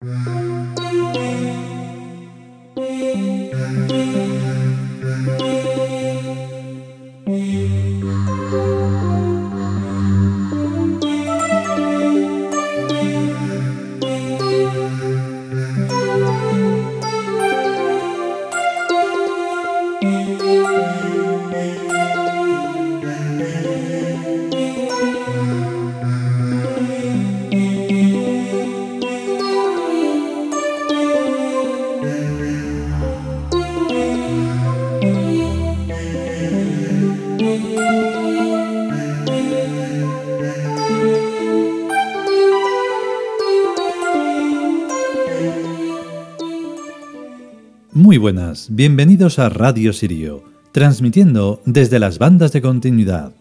Thank you. Muy buenas, bienvenidos a Radio Sirio, transmitiendo desde las bandas de continuidad.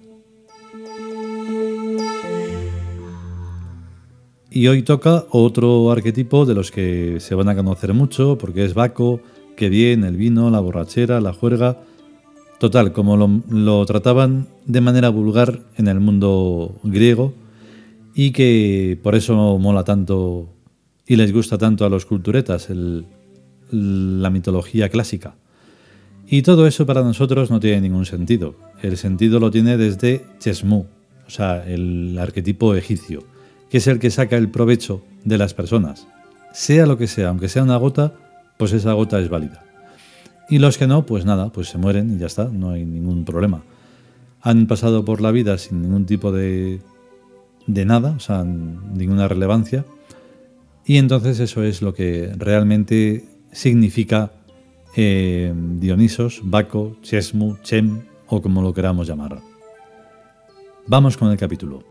Y hoy toca otro arquetipo de los que se van a conocer mucho, porque es Baco, que bien, el vino, la borrachera, la juerga. Total, como lo, lo trataban de manera vulgar en el mundo griego, y que por eso mola tanto y les gusta tanto a los culturetas el, la mitología clásica. Y todo eso para nosotros no tiene ningún sentido. El sentido lo tiene desde Chesmu, o sea, el arquetipo egipcio, que es el que saca el provecho de las personas. Sea lo que sea, aunque sea una gota, pues esa gota es válida. Y los que no, pues nada, pues se mueren y ya está, no hay ningún problema. Han pasado por la vida sin ningún tipo de, de nada, o sea, ninguna relevancia. Y entonces eso es lo que realmente significa eh, Dionisos, Baco, Chesmu, Chem o como lo queramos llamar. Vamos con el capítulo.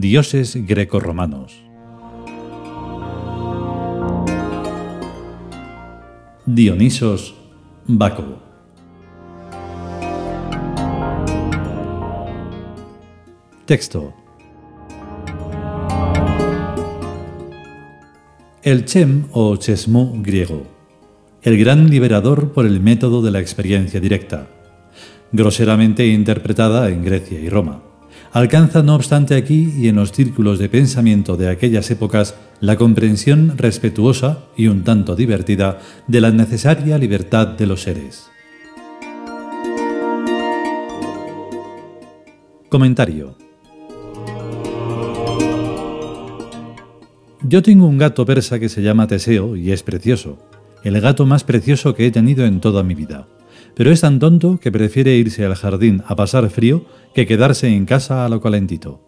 Dioses grecorromanos. Dionisos Baco. Texto. El Chem o Chesmu griego. El gran liberador por el método de la experiencia directa, groseramente interpretada en Grecia y Roma alcanza no obstante aquí y en los círculos de pensamiento de aquellas épocas la comprensión respetuosa y un tanto divertida de la necesaria libertad de los seres. Comentario Yo tengo un gato persa que se llama Teseo y es precioso, el gato más precioso que he tenido en toda mi vida pero es tan tonto que prefiere irse al jardín a pasar frío que quedarse en casa a lo calentito.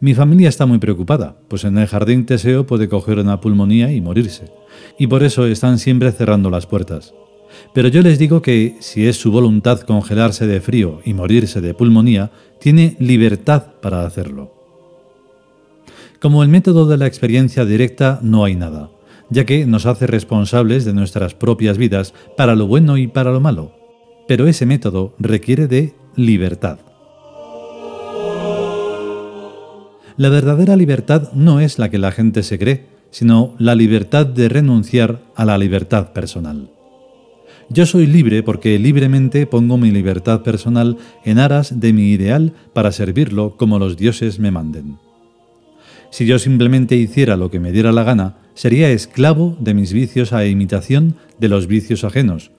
Mi familia está muy preocupada, pues en el jardín Teseo puede coger una pulmonía y morirse, y por eso están siempre cerrando las puertas. Pero yo les digo que, si es su voluntad congelarse de frío y morirse de pulmonía, tiene libertad para hacerlo. Como el método de la experiencia directa no hay nada, ya que nos hace responsables de nuestras propias vidas para lo bueno y para lo malo. Pero ese método requiere de libertad. La verdadera libertad no es la que la gente se cree, sino la libertad de renunciar a la libertad personal. Yo soy libre porque libremente pongo mi libertad personal en aras de mi ideal para servirlo como los dioses me manden. Si yo simplemente hiciera lo que me diera la gana, sería esclavo de mis vicios a imitación de los vicios ajenos,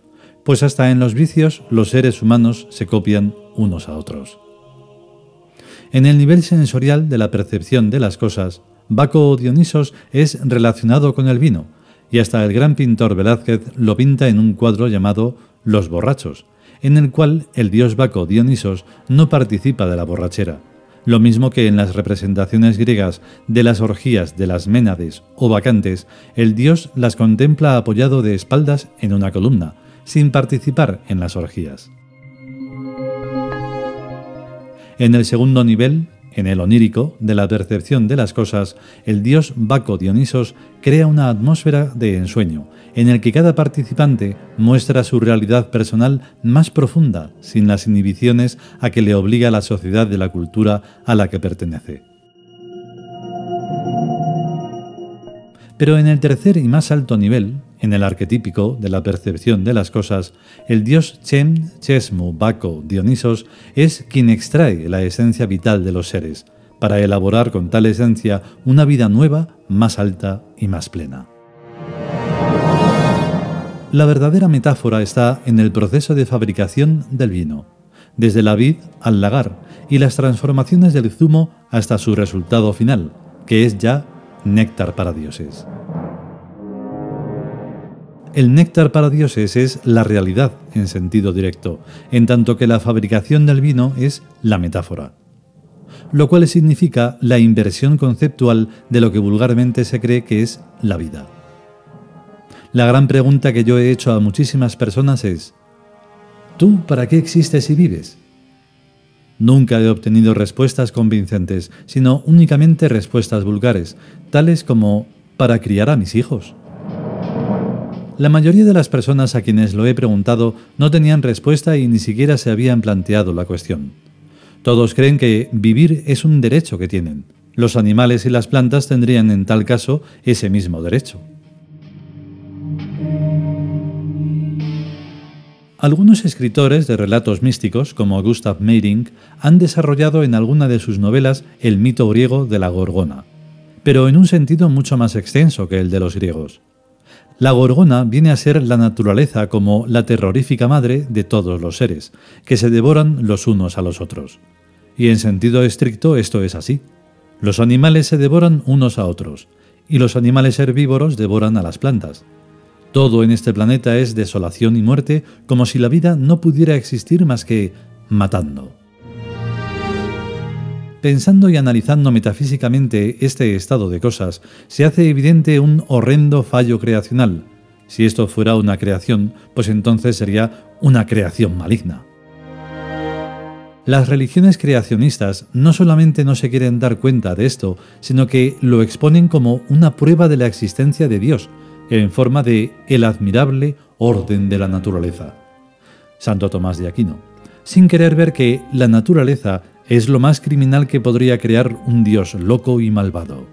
pues hasta en los vicios los seres humanos se copian unos a otros. En el nivel sensorial de la percepción de las cosas, Baco Dionisos es relacionado con el vino, y hasta el gran pintor Velázquez lo pinta en un cuadro llamado Los borrachos, en el cual el dios Baco Dionisos no participa de la borrachera, lo mismo que en las representaciones griegas de las orgías de las ménades o vacantes, el dios las contempla apoyado de espaldas en una columna, sin participar en las orgías. En el segundo nivel, en el onírico de la percepción de las cosas, el dios Baco Dionisos crea una atmósfera de ensueño, en el que cada participante muestra su realidad personal más profunda, sin las inhibiciones a que le obliga la sociedad de la cultura a la que pertenece. Pero en el tercer y más alto nivel, en el arquetípico de la percepción de las cosas, el dios Chem, Chesmu, Baco, Dionisos es quien extrae la esencia vital de los seres, para elaborar con tal esencia una vida nueva, más alta y más plena. La verdadera metáfora está en el proceso de fabricación del vino, desde la vid al lagar y las transformaciones del zumo hasta su resultado final, que es ya néctar para dioses. El néctar para dioses es la realidad en sentido directo, en tanto que la fabricación del vino es la metáfora. Lo cual significa la inversión conceptual de lo que vulgarmente se cree que es la vida. La gran pregunta que yo he hecho a muchísimas personas es, ¿tú para qué existes y vives? Nunca he obtenido respuestas convincentes, sino únicamente respuestas vulgares, tales como para criar a mis hijos. La mayoría de las personas a quienes lo he preguntado no tenían respuesta y ni siquiera se habían planteado la cuestión. Todos creen que vivir es un derecho que tienen. Los animales y las plantas tendrían en tal caso ese mismo derecho. Algunos escritores de relatos místicos, como Gustav Meyrink, han desarrollado en alguna de sus novelas el mito griego de la gorgona, pero en un sentido mucho más extenso que el de los griegos. La gorgona viene a ser la naturaleza como la terrorífica madre de todos los seres, que se devoran los unos a los otros. Y en sentido estricto esto es así. Los animales se devoran unos a otros, y los animales herbívoros devoran a las plantas. Todo en este planeta es desolación y muerte, como si la vida no pudiera existir más que matando. Pensando y analizando metafísicamente este estado de cosas, se hace evidente un horrendo fallo creacional. Si esto fuera una creación, pues entonces sería una creación maligna. Las religiones creacionistas no solamente no se quieren dar cuenta de esto, sino que lo exponen como una prueba de la existencia de Dios, en forma de el admirable orden de la naturaleza. Santo Tomás de Aquino, sin querer ver que la naturaleza es lo más criminal que podría crear un dios loco y malvado.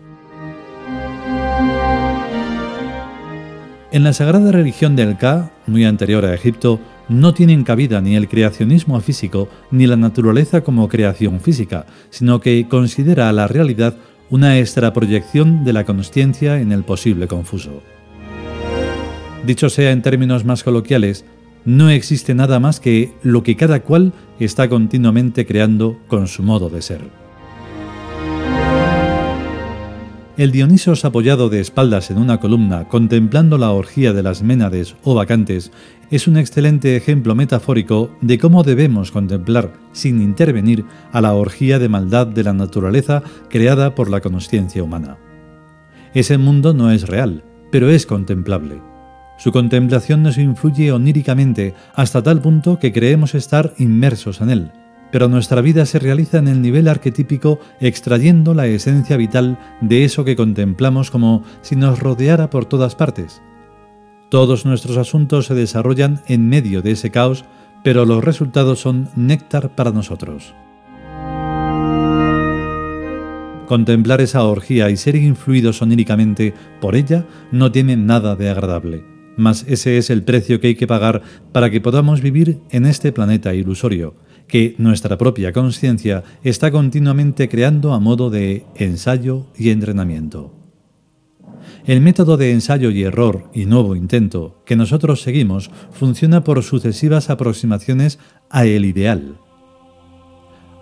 En la sagrada religión del Ka, muy anterior a Egipto, no tienen cabida ni el creacionismo físico ni la naturaleza como creación física, sino que considera a la realidad una extraproyección de la consciencia en el posible confuso. Dicho sea en términos más coloquiales, no existe nada más que lo que cada cual está continuamente creando con su modo de ser. El Dionisos apoyado de espaldas en una columna contemplando la orgía de las ménades o vacantes es un excelente ejemplo metafórico de cómo debemos contemplar, sin intervenir, a la orgía de maldad de la naturaleza creada por la conciencia humana. Ese mundo no es real, pero es contemplable. Su contemplación nos influye oníricamente hasta tal punto que creemos estar inmersos en él, pero nuestra vida se realiza en el nivel arquetípico extrayendo la esencia vital de eso que contemplamos como si nos rodeara por todas partes. Todos nuestros asuntos se desarrollan en medio de ese caos, pero los resultados son néctar para nosotros. Contemplar esa orgía y ser influidos oníricamente por ella no tiene nada de agradable mas ese es el precio que hay que pagar para que podamos vivir en este planeta ilusorio, que nuestra propia conciencia está continuamente creando a modo de ensayo y entrenamiento. El método de ensayo y error y nuevo intento que nosotros seguimos funciona por sucesivas aproximaciones a el ideal,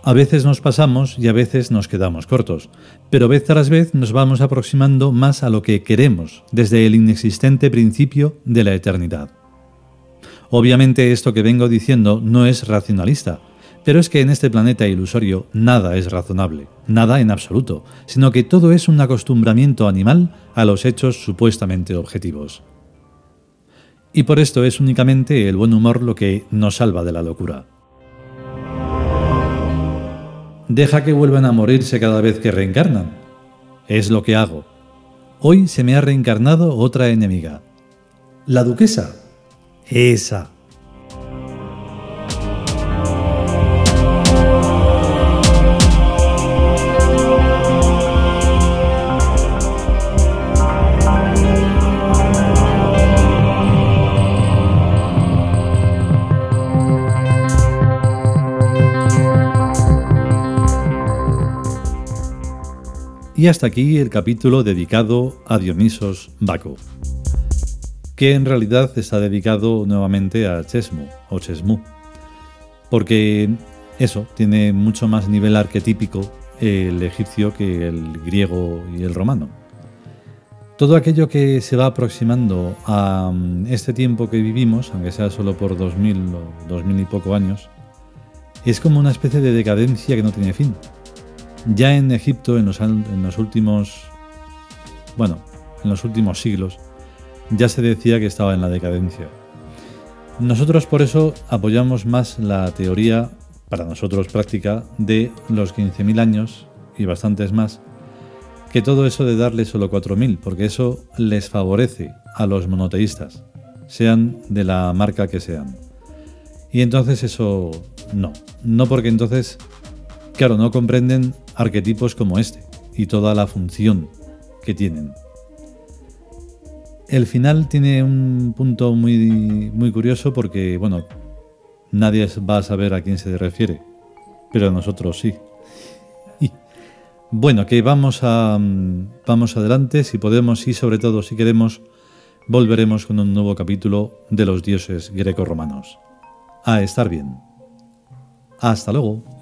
a veces nos pasamos y a veces nos quedamos cortos, pero vez tras vez nos vamos aproximando más a lo que queremos desde el inexistente principio de la eternidad. Obviamente esto que vengo diciendo no es racionalista, Pero es que en este planeta ilusorio nada es razonable, nada en absoluto, sino que todo es un acostumbramiento animal a los hechos supuestamente objetivos. Y por esto es únicamente el buen humor lo que nos salva de la locura. Deja que vuelvan a morirse cada vez que reencarnan. Es lo que hago. Hoy se me ha reencarnado otra enemiga. La duquesa. Esa. Y hasta aquí el capítulo dedicado a Dionisos Baco, que en realidad está dedicado nuevamente a Chesmu o Chesmu, porque eso tiene mucho más nivel arquetípico el egipcio que el griego y el romano. Todo aquello que se va aproximando a mm, este tiempo que vivimos, aunque sea solo por 2000 o 2000 y poco años, es como una especie de decadencia que no tiene fin. Ya en Egipto, en los, últimos, bueno, en los últimos siglos, ya se decía que estaba en la decadencia. Nosotros por eso apoyamos más la teoría, para nosotros práctica, de los 15.000 años y bastantes más, que todo eso de darle solo 4.000, porque eso les favorece a los monoteístas, sean de la marca que sean. Y entonces eso no, no porque entonces, claro, no comprenden arquetipos como este y toda la función que tienen. El final tiene un punto muy, muy curioso porque, bueno, nadie va a saber a quién se refiere, pero nosotros sí. bueno, que vamos, a, vamos adelante, si podemos y sobre todo si queremos, volveremos con un nuevo capítulo de los dioses greco-romanos. A estar bien. Hasta luego.